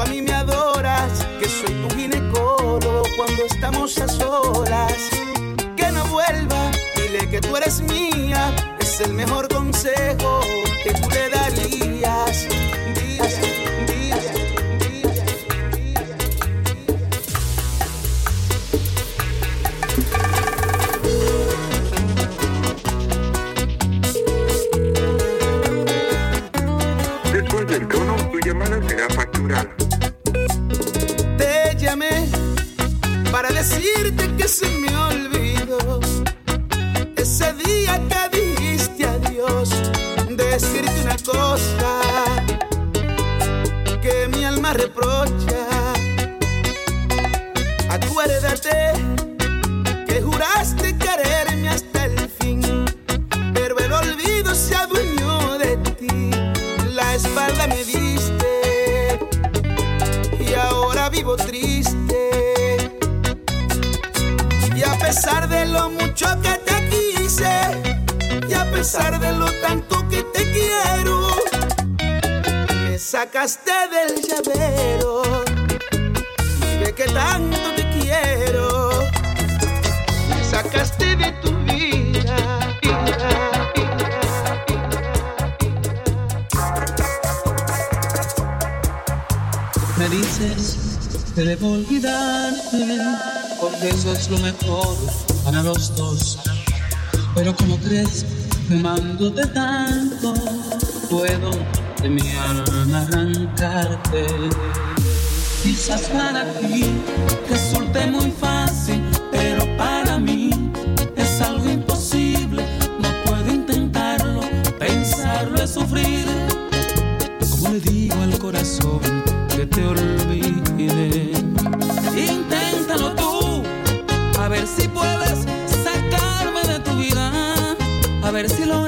a mí me adoras, que soy tu ginecólogo cuando estamos a solas. Que no vuelva, dile que tú eres mía, es el mejor consejo Acuérdate que juraste quererme hasta el fin, pero el olvido se adueñó de ti. La espalda me diste y ahora vivo triste. Y a pesar de lo mucho que te quise, y a pesar de lo tanto que te quiero, me sacaste del llavero. Y ve que tanto te debo olvidarte, porque eso es lo mejor para los dos. Pero como crees que mando de tanto, puedo de mi alma arrancarte. Quizás para ti resulte muy fácil, pero para mí es algo imposible. No puedo intentarlo, pensarlo es sufrir. Como le digo al corazón que te olvide. Inténtalo tú, a ver si puedes sacarme de tu vida, a ver si logras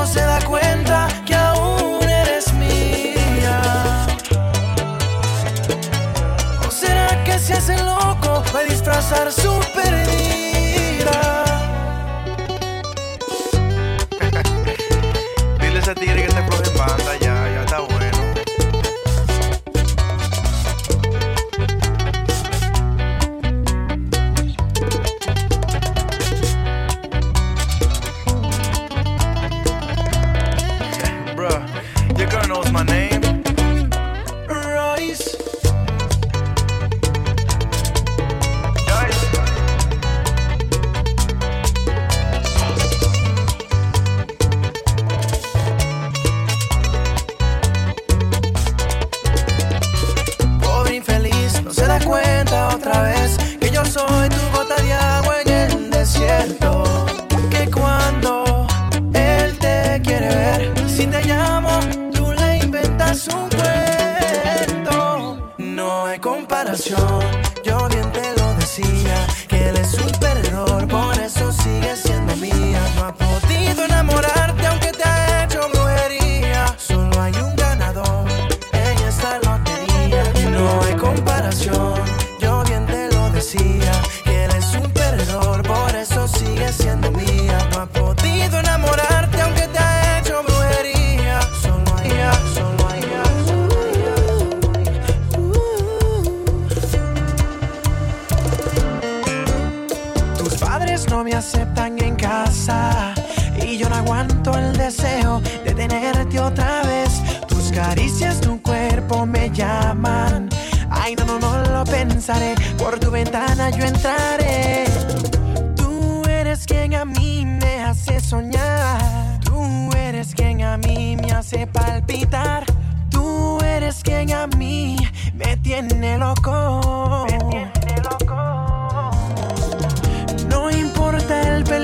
no se da cuenta que aún eres mía? ¿O será que se hace loco para disfrazar su padres no me aceptan en casa y yo no aguanto el deseo de tenerte otra vez. Tus caricias, tu cuerpo me llaman. Ay, no, no, no lo pensaré. Por tu ventana yo entraré. Tú eres quien a mí me hace soñar. Tú eres quien a mí me hace palpitar. Tú eres quien a mí me tiene loco.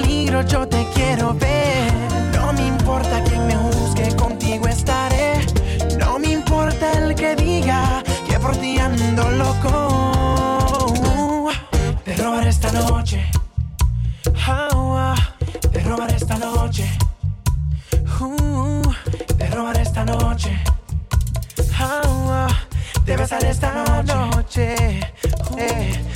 Peligro, yo te quiero ver. No me importa quién me juzgue, contigo estaré. No me importa el que diga que por ti ando loco. Te robaré esta noche. Te robaré esta noche. Uh, te robaré esta noche. Ah, te besaré esta noche. Uh, uh, eh,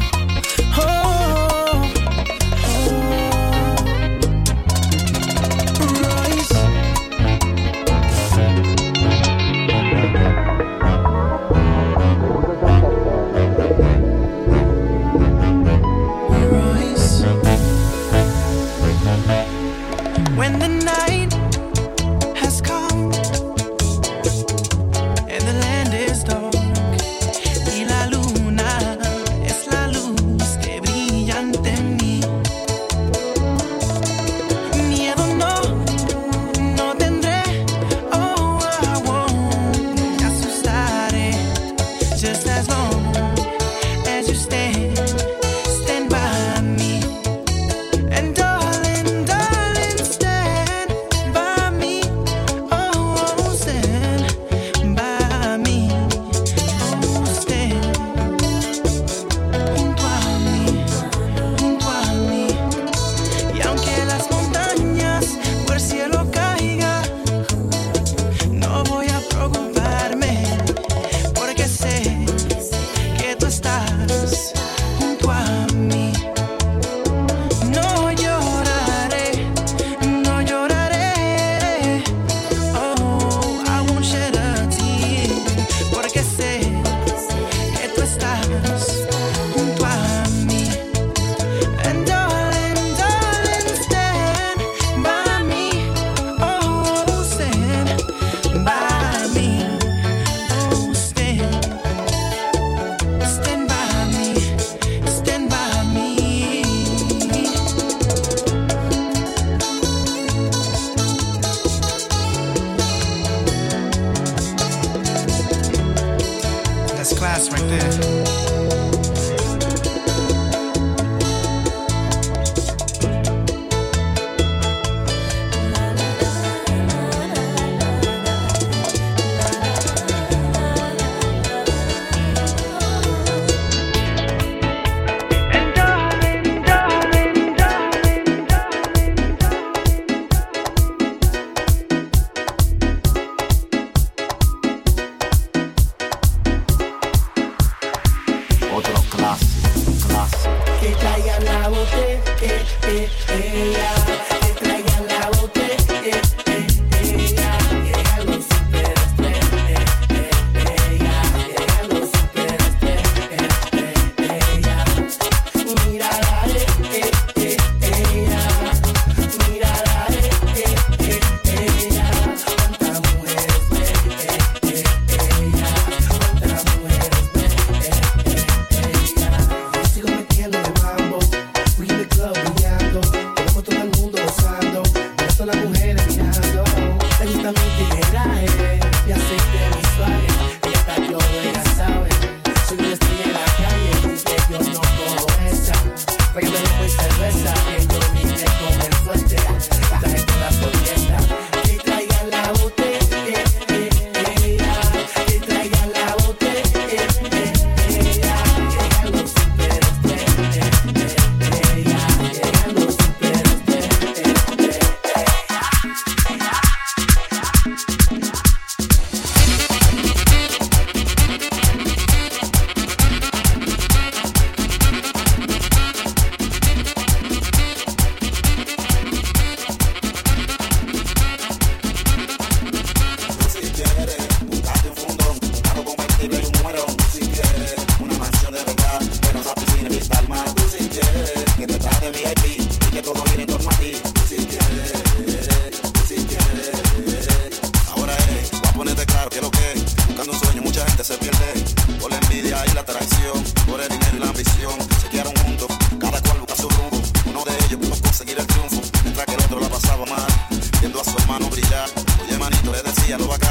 Decía lo bacano. Porque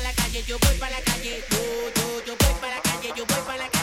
pa' la calle, yo voy pa' la calle, yo, yo, yo voy pa' la calle, yo voy pa' la calle.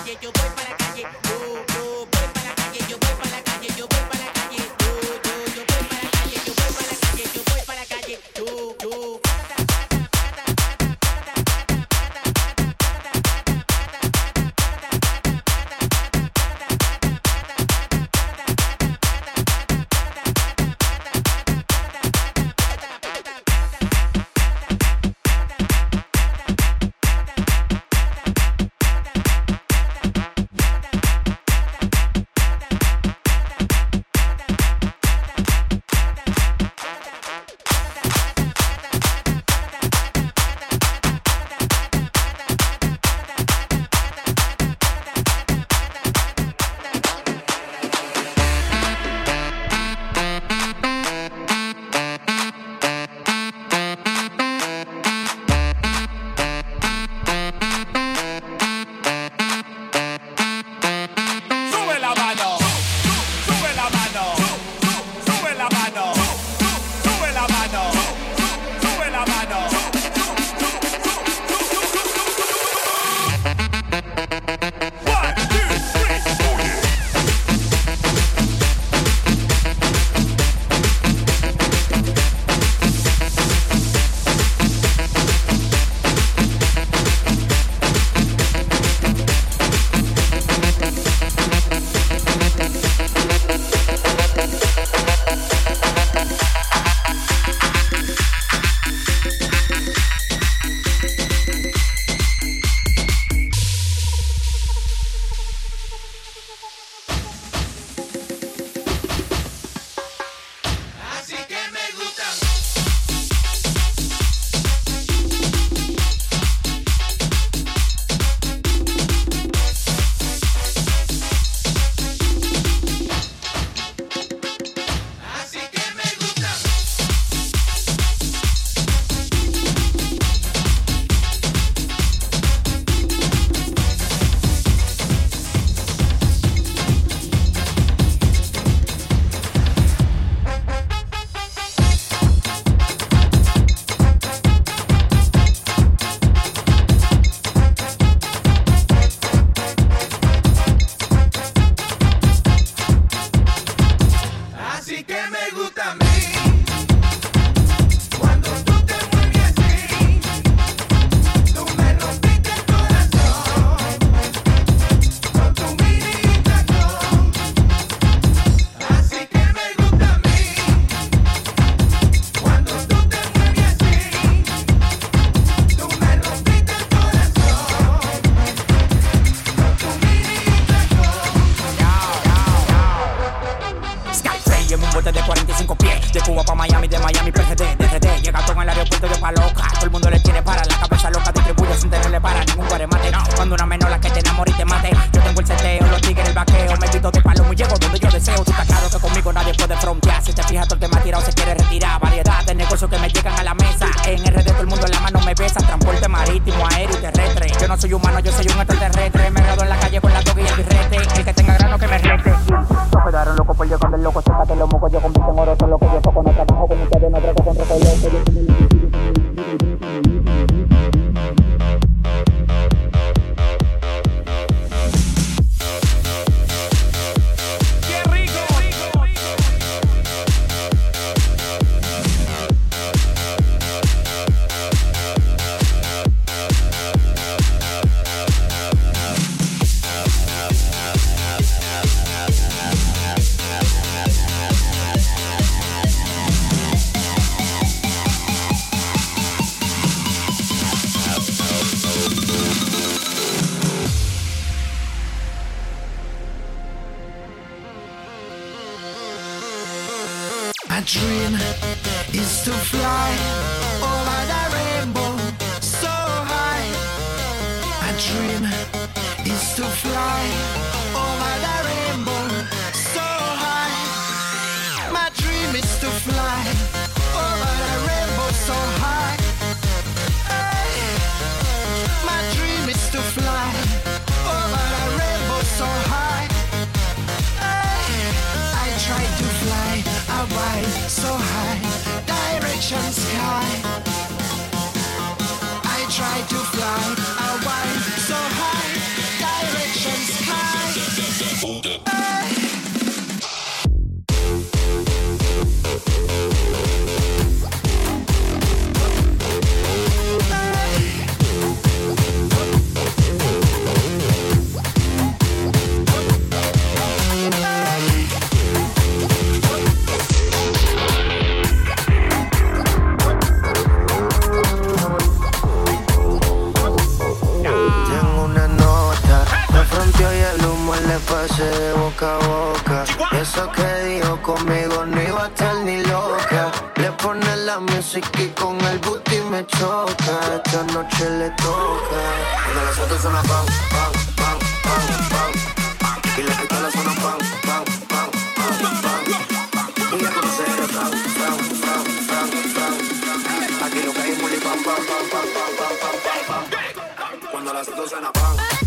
Cuando una menor la que te enamore y te mate. Yo tengo el seteo, los tigres, el vaqueo. Me quito de palo, muy llego donde yo deseo. Tú estás que conmigo nadie puede frontear. Si te fijas, todo el que me tirado se quiere retirar. Variedad de negocios que me llegan a la mesa. En RD todo el mundo en la mano me besa. Transporte marítimo, aéreo y terrestre. Yo no soy humano, yo soy un extraterrestre. Me grado en la calle con la toga y el birrete. El que tenga grano que me rete. Los quedaron locos por yo con el loco. Sécate los mocos, yo compito en oro. Solo que yo toco, no trabajo con ustedes, no trato con loco. Yo choca, esta noche le toca. Cuando las otras suena pam, pam, pam, pam, pam. Y las pistolas suenan pam, pam, pam, pam, pam. Y ya conoces pam, pam, pam, pam, pam. Aquí lo que hay es pam, pam, pam, pam, pam, pam, pam, pam. Cuando las otras suena pam.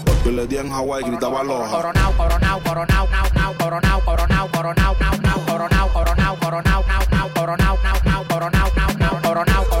Yo le di en Hawái, gritaba aloha. Coronao, coronao, coronao, nao, nao, coronao, coronao, coronao, nao, nao, coronao, coronao, coronao, nao, nao, coronao, nao, nao, coronao, nao, nao, coronao, coronao, coronao,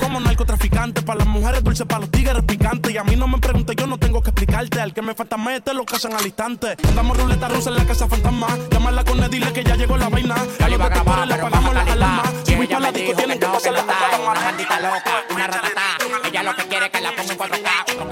Como narcotraficante. Para las mujeres dulces, para los tigres picantes. Y a mí no me preguntes, yo no tengo que explicarte. Al que me falta mete lo que hacen al instante. Andamos ruleta rusa en la casa fantasma. Llámala con él, dile que ya llegó la vaina. Le a grabar, le pero pagamos vamos a las alarmas. Si Y voy ella pa' la disco, tienen que pasar la. Una maldita loca, una ratata. Ella lo que quiere es que la ponga en 4K.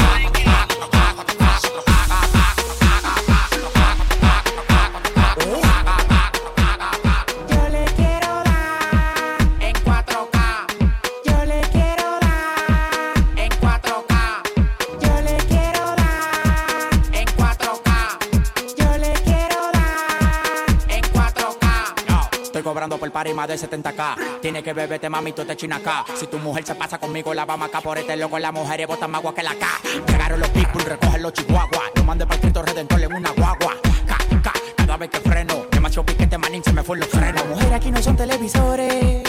Party más de 70k. Tiene que beberte, mami, tú te china acá. Si tu mujer se pasa conmigo, la vamos acá por este loco. Las mujeres botan más agua que la K. Llegaron los pitbull, recogen los chihuahuas. Lo mandé para el Cristo Redentor en una guagua. Cada vez que freno. Demasiado piquete, manín, se me fue los frenos. Mujeres aquí no son televisores,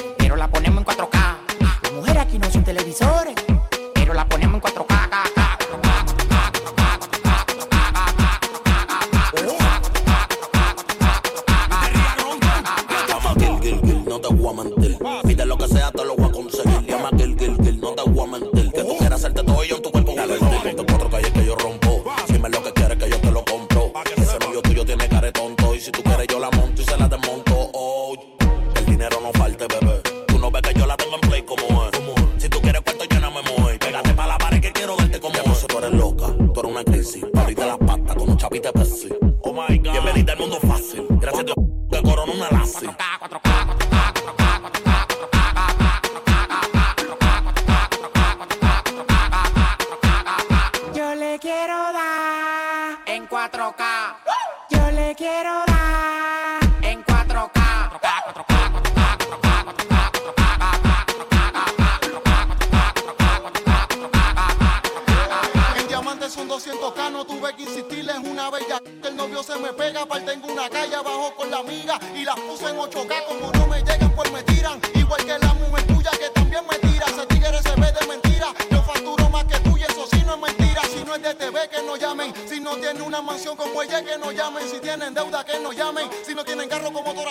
las patas con un chapite Pepsi. Oh my God. Bienvenida al mundo fácil. Gracias a Dios que corona una lazi. Yo le quiero dar En 4K, Yo le quiero dar si no tienen carro como motor